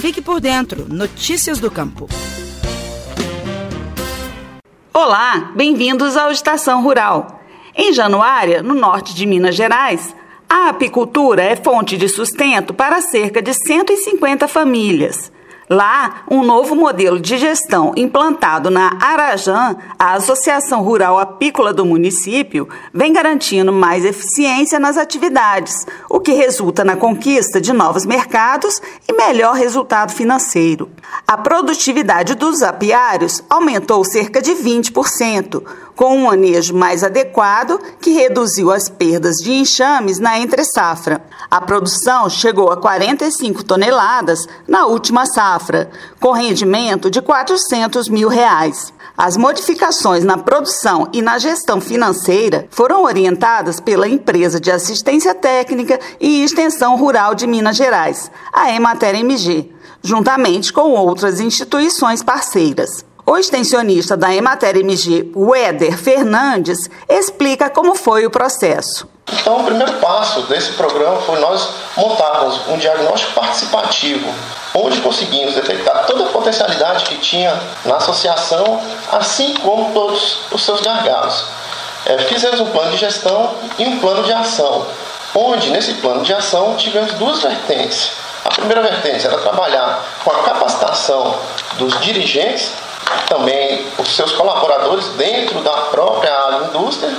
Fique por dentro. Notícias do Campo. Olá, bem-vindos ao Estação Rural. Em Januária, no norte de Minas Gerais, a apicultura é fonte de sustento para cerca de 150 famílias. Lá, um novo modelo de gestão implantado na Arajan, a Associação Rural Apícola do município, vem garantindo mais eficiência nas atividades, o que resulta na conquista de novos mercados e melhor resultado financeiro. A produtividade dos apiários aumentou cerca de 20%, com um manejo mais adequado que reduziu as perdas de enxames na entre-safra. A produção chegou a 45 toneladas na última safra, com rendimento de 400 mil reais. As modificações na produção e na gestão financeira foram orientadas pela empresa de assistência técnica e extensão rural de Minas Gerais, a Emater MG, juntamente com outras instituições parceiras. O extensionista da Emater MG, Weder Fernandes, explica como foi o processo. Então, o primeiro passo desse programa foi nós montarmos um diagnóstico participativo, onde conseguimos detectar toda a potencialidade que tinha na associação, assim como todos os seus gargalos. É, fizemos um plano de gestão e um plano de ação, onde nesse plano de ação tivemos duas vertentes. A primeira vertente era trabalhar com a capacitação dos dirigentes também os seus colaboradores dentro da própria agroindústria.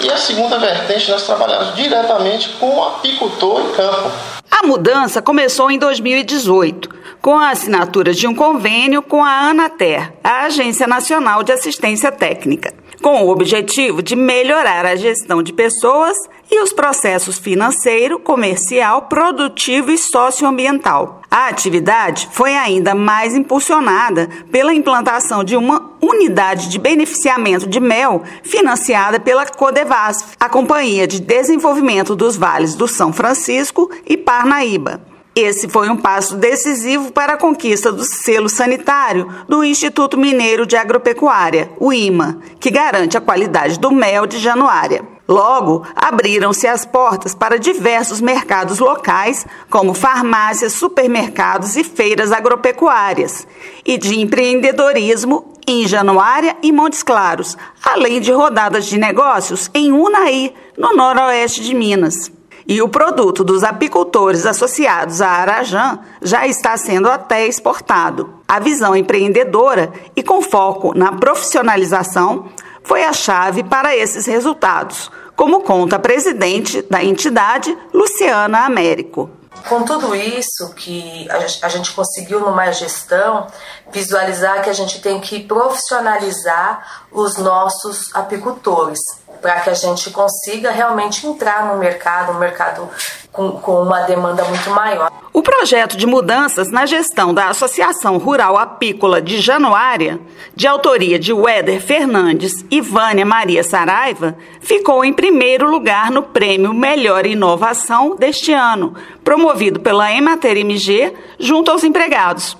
E a segunda vertente, nós trabalhamos diretamente com o apicultor em campo. A mudança começou em 2018, com a assinatura de um convênio com a Anater, a Agência Nacional de Assistência Técnica com o objetivo de melhorar a gestão de pessoas e os processos financeiro, comercial, produtivo e socioambiental. A atividade foi ainda mais impulsionada pela implantação de uma unidade de beneficiamento de mel financiada pela Codevasf, a Companhia de Desenvolvimento dos Vales do São Francisco e Parnaíba. Esse foi um passo decisivo para a conquista do selo sanitário do Instituto Mineiro de Agropecuária, o IMA, que garante a qualidade do mel de Januária. Logo, abriram-se as portas para diversos mercados locais, como farmácias, supermercados e feiras agropecuárias, e de empreendedorismo em Januária e Montes Claros, além de rodadas de negócios em Unai, no noroeste de Minas. E o produto dos apicultores associados à Arajan já está sendo até exportado. A visão empreendedora e com foco na profissionalização foi a chave para esses resultados, como conta a presidente da entidade, Luciana Américo. Com tudo isso que a gente conseguiu numa gestão, visualizar que a gente tem que profissionalizar os nossos apicultores para que a gente consiga realmente entrar no mercado, um mercado com, com, uma demanda muito maior. O projeto de mudanças na gestão da Associação Rural Apícola de Januária, de autoria de Weder Fernandes e Vânia Maria Saraiva, ficou em primeiro lugar no prêmio Melhor Inovação deste ano, promovido pela Emater MG junto aos empregados.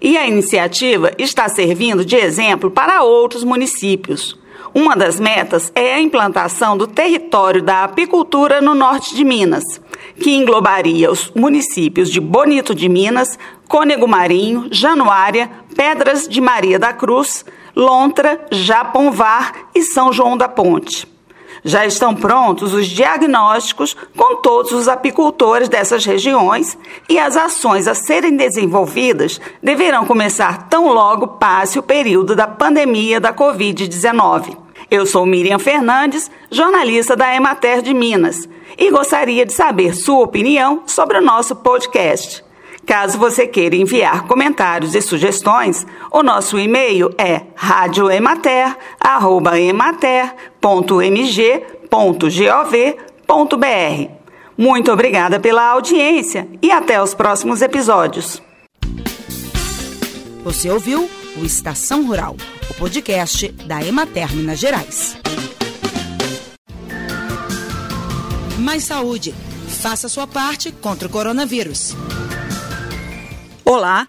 E a iniciativa está servindo de exemplo para outros municípios. Uma das metas é a implantação do território da apicultura no norte de Minas, que englobaria os municípios de Bonito de Minas, Cônego Marinho, Januária, Pedras de Maria da Cruz, Lontra, Japonvar e São João da Ponte. Já estão prontos os diagnósticos com todos os apicultores dessas regiões e as ações a serem desenvolvidas deverão começar tão logo passe o período da pandemia da Covid-19. Eu sou Miriam Fernandes, jornalista da Emater de Minas, e gostaria de saber sua opinião sobre o nosso podcast. Caso você queira enviar comentários e sugestões, o nosso e-mail é radioemater@emater.mg.gov.br. Muito obrigada pela audiência e até os próximos episódios. Você ouviu o Estação Rural, o podcast da Emater Minas Gerais. Mais saúde. Faça sua parte contra o coronavírus. Olá.